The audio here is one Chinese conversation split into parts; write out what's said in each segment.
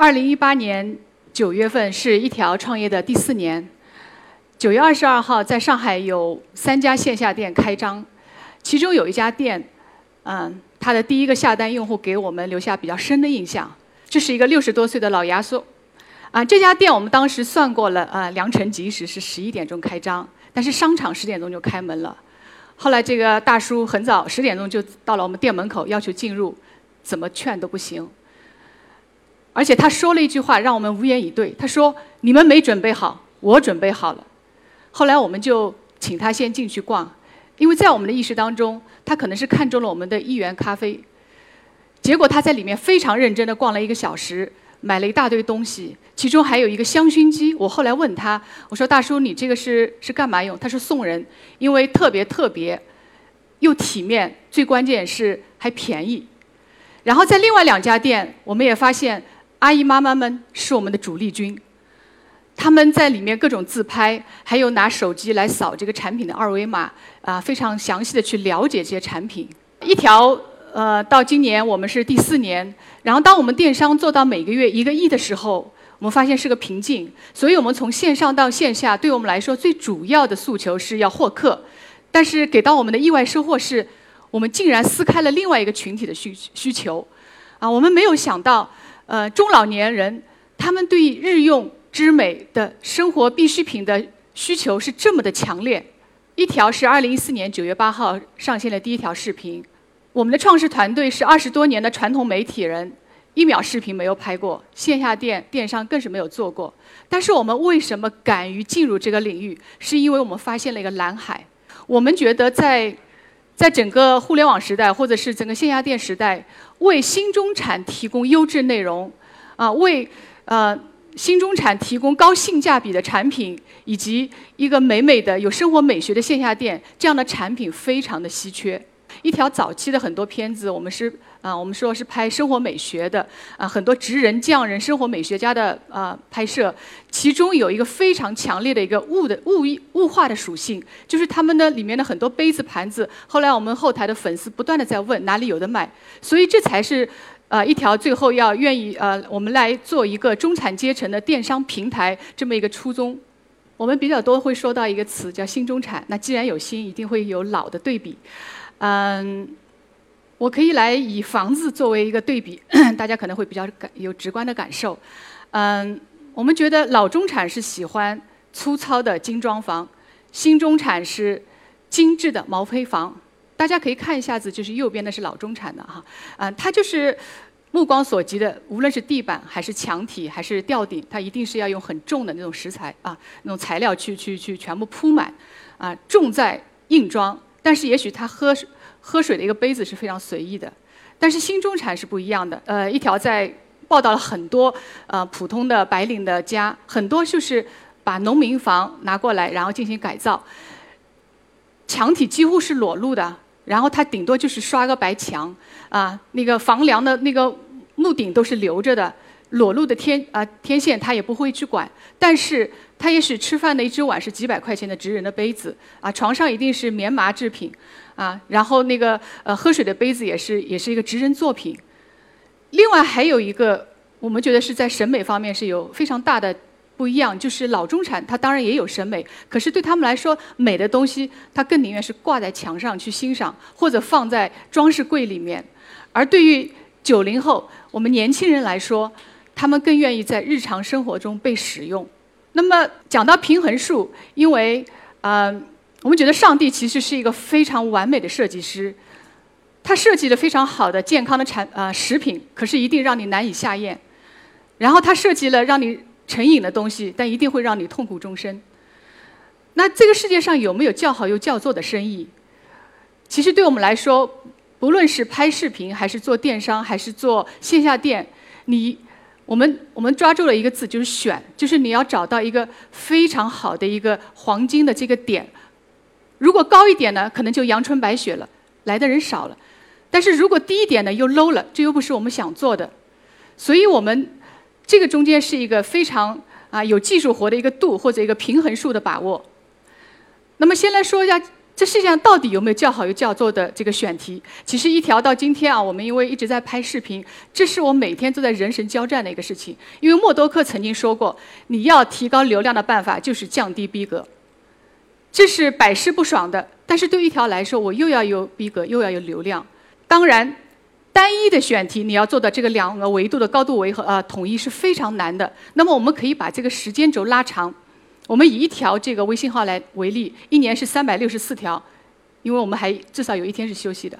二零一八年九月份是一条创业的第四年。九月二十二号，在上海有三家线下店开张，其中有一家店，嗯，它的第一个下单用户给我们留下比较深的印象。这是一个六十多岁的老牙叔，啊，这家店我们当时算过了，啊，良辰吉时是十一点钟开张，但是商场十点钟就开门了。后来这个大叔很早十点钟就到了我们店门口，要求进入，怎么劝都不行。而且他说了一句话，让我们无言以对。他说：“你们没准备好，我准备好了。”后来我们就请他先进去逛，因为在我们的意识当中，他可能是看中了我们的一元咖啡。结果他在里面非常认真的逛了一个小时，买了一大堆东西，其中还有一个香薰机。我后来问他，我说：“大叔，你这个是是干嘛用？”他说：“送人，因为特别特别，又体面，最关键是还便宜。”然后在另外两家店，我们也发现阿姨妈妈们是我们的主力军。他们在里面各种自拍，还有拿手机来扫这个产品的二维码，啊，非常详细的去了解这些产品。一条，呃，到今年我们是第四年，然后当我们电商做到每个月一个亿的时候，我们发现是个瓶颈。所以我们从线上到线下，对我们来说最主要的诉求是要获客，但是给到我们的意外收获是，我们竟然撕开了另外一个群体的需需求，啊，我们没有想到，呃，中老年人他们对日用。之美的生活必需品的需求是这么的强烈。一条是二零一四年九月八号上线的第一条视频。我们的创始团队是二十多年的传统媒体人，一秒视频没有拍过，线下店电商更是没有做过。但是我们为什么敢于进入这个领域？是因为我们发现了一个蓝海。我们觉得在在整个互联网时代，或者是整个线下店时代，为新中产提供优质内容，啊，为呃。新中产提供高性价比的产品，以及一个美美的有生活美学的线下店，这样的产品非常的稀缺。一条早期的很多片子，我们是啊，我们说是拍生活美学的啊，很多职人匠人、生活美学家的啊拍摄，其中有一个非常强烈的一个物的物物化的属性，就是他们的里面的很多杯子盘子。后来我们后台的粉丝不断的在问哪里有的卖，所以这才是。呃，一条最后要愿意呃，我们来做一个中产阶层的电商平台这么一个初衷。我们比较多会说到一个词叫新中产。那既然有新，一定会有老的对比。嗯，我可以来以房子作为一个对比，大家可能会比较感有直观的感受。嗯，我们觉得老中产是喜欢粗糙的精装房，新中产是精致的毛坯房。大家可以看一下子，就是右边的是老中产的哈，啊，它就是目光所及的，无论是地板还是墙体还是吊顶，它一定是要用很重的那种石材啊，那种材料去去去全部铺满，啊，重在硬装。但是也许他喝喝水的一个杯子是非常随意的，但是新中产是不一样的。呃，一条在报道了很多呃普通的白领的家，很多就是把农民房拿过来，然后进行改造，墙体几乎是裸露的。然后它顶多就是刷个白墙，啊，那个房梁的那个木顶都是留着的，裸露的天啊天线它也不会去管。但是它也许吃饭的一只碗是几百块钱的职人的杯子，啊，床上一定是棉麻制品，啊，然后那个呃喝水的杯子也是也是一个职人作品。另外还有一个，我们觉得是在审美方面是有非常大的。不一样，就是老中产，他当然也有审美，可是对他们来说，美的东西他更宁愿是挂在墙上去欣赏，或者放在装饰柜里面。而对于九零后，我们年轻人来说，他们更愿意在日常生活中被使用。那么讲到平衡术，因为呃，我们觉得上帝其实是一个非常完美的设计师，他设计了非常好的健康的产呃食品，可是一定让你难以下咽。然后他设计了让你。成瘾的东西，但一定会让你痛苦终身。那这个世界上有没有叫好又叫座的生意？其实对我们来说，不论是拍视频，还是做电商，还是做线下店，你我们我们抓住了一个字，就是选，就是你要找到一个非常好的一个黄金的这个点。如果高一点呢，可能就阳春白雪了，来的人少了；但是如果低一点呢，又 low 了，这又不是我们想做的。所以我们。这个中间是一个非常啊有技术活的一个度或者一个平衡数的把握。那么先来说一下这世界上到底有没有叫好又叫座的这个选题？其实一条到今天啊，我们因为一直在拍视频，这是我每天都在人神交战的一个事情。因为默多克曾经说过，你要提高流量的办法就是降低逼格，这是百试不爽的。但是对一条来说，我又要有逼格，又要有流量。当然，单一的选题你要做到这个两个维度的高度维和啊统一是非常难的。那么我们可以把这个时间轴拉长。我们以一条这个微信号来为例，一年是三百六十四条，因为我们还至少有一天是休息的。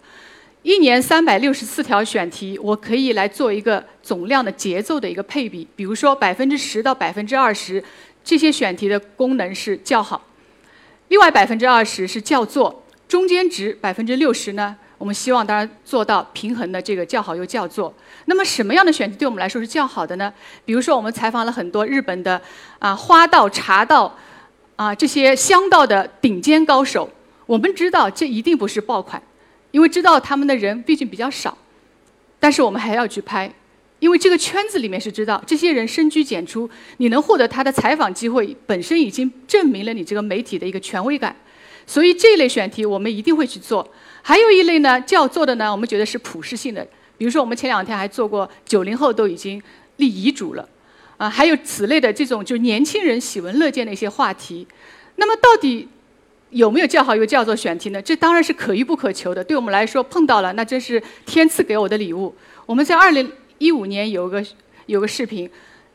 一年三百六十四条选题，我可以来做一个总量的节奏的一个配比。比如说百分之十到百分之二十，这些选题的功能是较好；另外百分之二十是较做，中间值百分之六十呢？我们希望当然做到平衡的这个较好又较做。那么什么样的选题对我们来说是较好的呢？比如说我们采访了很多日本的啊花道、茶道啊这些香道的顶尖高手，我们知道这一定不是爆款，因为知道他们的人毕竟比较少，但是我们还要去拍，因为这个圈子里面是知道这些人深居简出，你能获得他的采访机会，本身已经证明了你这个媒体的一个权威感。所以这一类选题我们一定会去做。还有一类呢，叫做的呢，我们觉得是普适性的。比如说，我们前两天还做过九零后都已经立遗嘱了，啊，还有此类的这种就年轻人喜闻乐见的一些话题。那么到底有没有叫好又叫做选题呢？这当然是可遇不可求的。对我们来说，碰到了那真是天赐给我的礼物。我们在二零一五年有个有个视频，《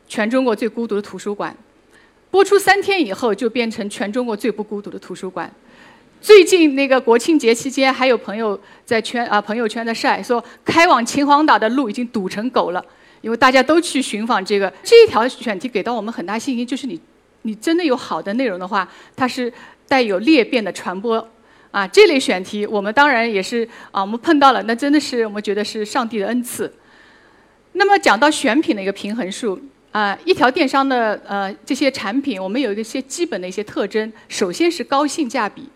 全中国最孤独的图书馆》，播出三天以后就变成全中国最不孤独的图书馆。最近那个国庆节期间，还有朋友在圈啊朋友圈在晒，说开往秦皇岛的路已经堵成狗了，因为大家都去寻访这个这一条选题，给到我们很大信心，就是你你真的有好的内容的话，它是带有裂变的传播啊。这类选题我们当然也是啊，我们碰到了，那真的是我们觉得是上帝的恩赐。那么讲到选品的一个平衡数啊，一条电商的呃这些产品，我们有一些基本的一些特征，首先是高性价比。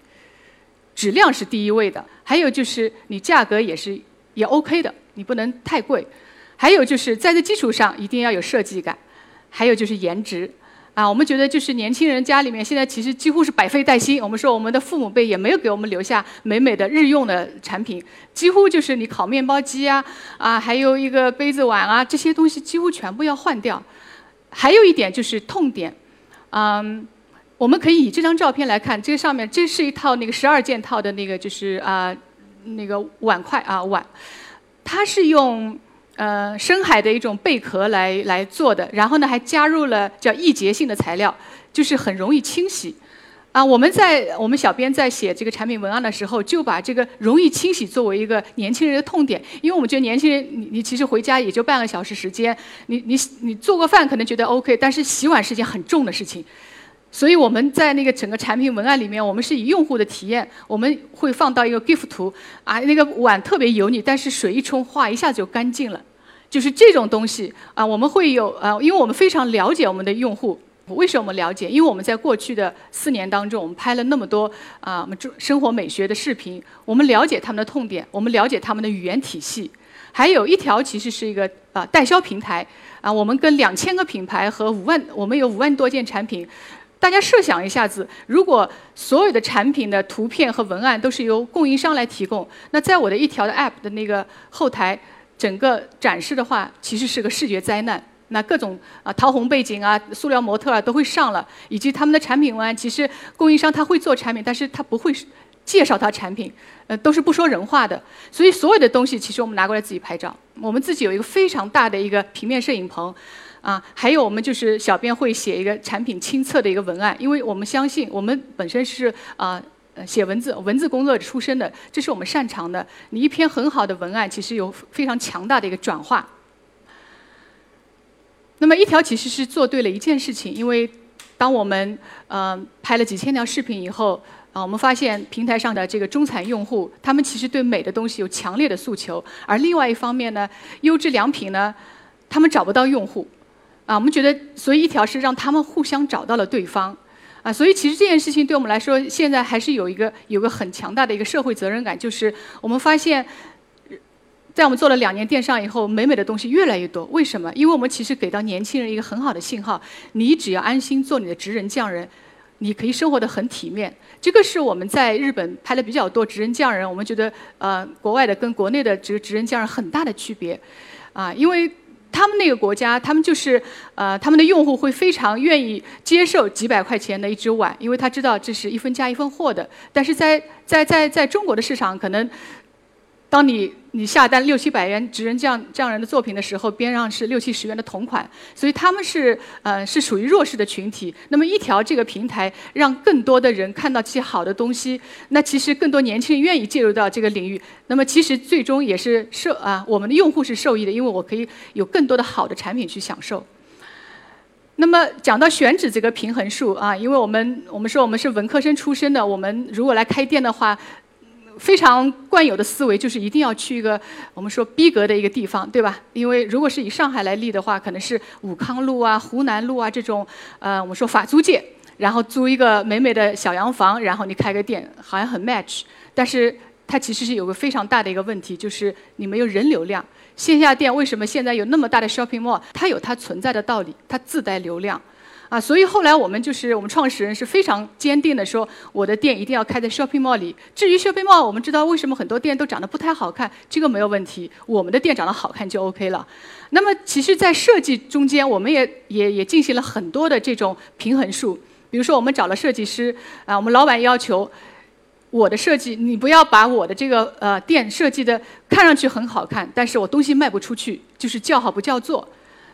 质量是第一位的，还有就是你价格也是也 OK 的，你不能太贵。还有就是在这基础上一定要有设计感，还有就是颜值。啊，我们觉得就是年轻人家里面现在其实几乎是百废待兴。我们说我们的父母辈也没有给我们留下美美的日用的产品，几乎就是你烤面包机啊，啊，还有一个杯子碗啊，这些东西几乎全部要换掉。还有一点就是痛点，嗯。我们可以以这张照片来看，这个上面这是一套那个十二件套的那个就是啊那个碗筷啊碗，它是用呃深海的一种贝壳来来做的，然后呢还加入了叫易洁性的材料，就是很容易清洗。啊，我们在我们小编在写这个产品文案的时候，就把这个容易清洗作为一个年轻人的痛点，因为我们觉得年轻人你你其实回家也就半个小时时间，你你你做个饭可能觉得 OK，但是洗碗是件很重的事情。所以我们在那个整个产品文案里面，我们是以用户的体验，我们会放到一个 GIF 图，啊，那个碗特别油腻，但是水一冲，哗，一下子就干净了，就是这种东西啊，我们会有啊，因为我们非常了解我们的用户，为什么我们了解？因为我们在过去的四年当中，我们拍了那么多啊，我们中生活美学的视频，我们了解他们的痛点，我们了解他们的语言体系，还有一条其实是一个啊代销平台啊，我们跟两千个品牌和五万，我们有五万多件产品。大家设想一下子，如果所有的产品的图片和文案都是由供应商来提供，那在我的一条的 App 的那个后台，整个展示的话，其实是个视觉灾难。那各种啊桃红背景啊、塑料模特啊都会上了，以及他们的产品文案，其实供应商他会做产品，但是他不会介绍他产品，呃，都是不说人话的。所以所有的东西，其实我们拿过来自己拍照。我们自己有一个非常大的一个平面摄影棚。啊，还有我们就是小编会写一个产品亲测的一个文案，因为我们相信我们本身是啊写文字文字工作者出身的，这是我们擅长的。你一篇很好的文案，其实有非常强大的一个转化。那么一条其实是做对了一件事情，因为当我们呃拍了几千条视频以后，啊我们发现平台上的这个中产用户，他们其实对美的东西有强烈的诉求，而另外一方面呢，优质良品呢，他们找不到用户。啊，我们觉得，所以一条是让他们互相找到了对方，啊，所以其实这件事情对我们来说，现在还是有一个有个很强大的一个社会责任感，就是我们发现，在我们做了两年电商以后，美美的东西越来越多。为什么？因为我们其实给到年轻人一个很好的信号：你只要安心做你的职人匠人，你可以生活的很体面。这个是我们在日本拍的比较多职人匠人，我们觉得呃国外的跟国内的职职人匠人很大的区别，啊，因为。他们那个国家，他们就是呃，他们的用户会非常愿意接受几百块钱的一只碗，因为他知道这是一分价一分货的。但是在在在在中国的市场，可能。当你你下单六七百元职人这样这样人的作品的时候，边上是六七十元的同款，所以他们是呃是属于弱势的群体。那么一条这个平台，让更多的人看到这些好的东西，那其实更多年轻人愿意介入到这个领域。那么其实最终也是受啊我们的用户是受益的，因为我可以有更多的好的产品去享受。那么讲到选址这个平衡术啊，因为我们我们说我们是文科生出身的，我们如果来开店的话。非常惯有的思维就是一定要去一个我们说逼格的一个地方，对吧？因为如果是以上海来立的话，可能是武康路啊、湖南路啊这种，呃，我们说法租界，然后租一个美美的小洋房，然后你开个店，好像很 match。但是它其实是有个非常大的一个问题，就是你没有人流量。线下店为什么现在有那么大的 shopping mall？它有它存在的道理，它自带流量。啊，所以后来我们就是我们创始人是非常坚定的说，我的店一定要开在 shopping mall 里。至于 shopping mall，我们知道为什么很多店都长得不太好看，这个没有问题，我们的店长得好看就 OK 了。那么其实，在设计中间，我们也也也进行了很多的这种平衡术。比如说，我们找了设计师，啊，我们老板要求我的设计，你不要把我的这个呃店设计的看上去很好看，但是我东西卖不出去，就是叫好不叫座。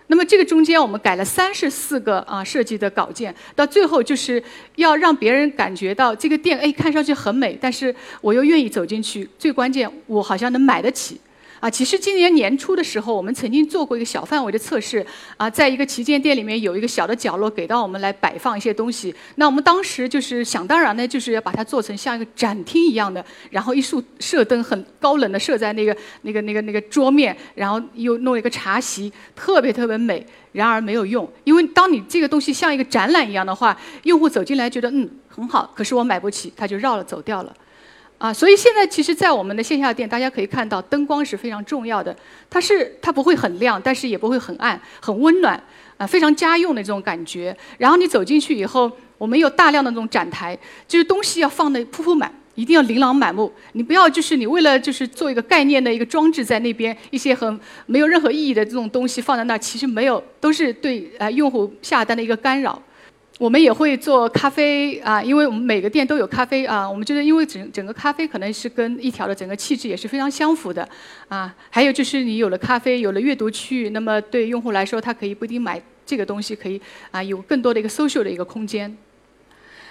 那么这个中间我们改了三十四个啊设计的稿件，到最后就是要让别人感觉到这个店哎看上去很美，但是我又愿意走进去，最关键我好像能买得起。啊，其实今年年初的时候，我们曾经做过一个小范围的测试，啊，在一个旗舰店里面有一个小的角落给到我们来摆放一些东西。那我们当时就是想当然呢，就是要把它做成像一个展厅一样的，然后一束射灯很高冷的射在那个那个那个那个桌面，然后又弄一个茶席，特别特别美。然而没有用，因为当你这个东西像一个展览一样的话，用户走进来觉得嗯很好，可是我买不起，他就绕了走掉了。啊，所以现在其实，在我们的线下店，大家可以看到，灯光是非常重要的。它是它不会很亮，但是也不会很暗，很温暖，啊，非常家用的这种感觉。然后你走进去以后，我们有大量的那种展台，就是东西要放的铺铺满，一定要琳琅满目。你不要就是你为了就是做一个概念的一个装置在那边，一些很没有任何意义的这种东西放在那儿，其实没有，都是对呃用户下单的一个干扰。我们也会做咖啡啊，因为我们每个店都有咖啡啊。我们觉得，因为整整个咖啡可能是跟一条的整个气质也是非常相符的啊。还有就是你有了咖啡，有了阅读区域，那么对用户来说，他可以不一定买这个东西，可以啊有更多的一个 social 的一个空间。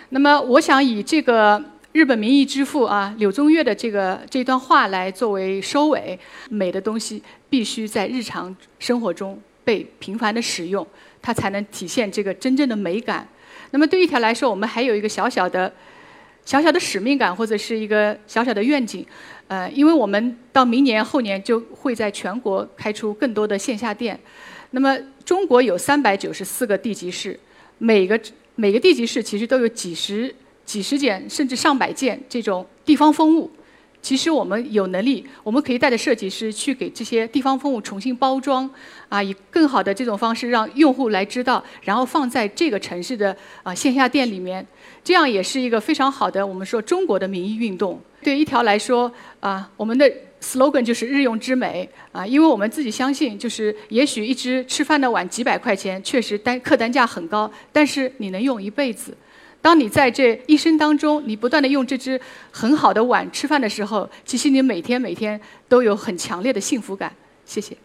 那么我想以这个日本民意之父啊柳宗悦的这个这段话来作为收尾：美的东西必须在日常生活中被频繁的使用，它才能体现这个真正的美感。那么对一条来说，我们还有一个小小的、小小的使命感，或者是一个小小的愿景，呃，因为我们到明年后年就会在全国开出更多的线下店。那么中国有三百九十四个地级市，每个每个地级市其实都有几十、几十件甚至上百件这种地方风物。其实我们有能力，我们可以带着设计师去给这些地方风物重新包装，啊，以更好的这种方式让用户来知道，然后放在这个城市的啊线下店里面，这样也是一个非常好的我们说中国的民意运动。对一条来说，啊，我们的 slogan 就是日用之美，啊，因为我们自己相信，就是也许一只吃饭的碗几百块钱，确实单客单价很高，但是你能用一辈子。当你在这一生当中，你不断的用这只很好的碗吃饭的时候，其实你每天每天都有很强烈的幸福感。谢谢。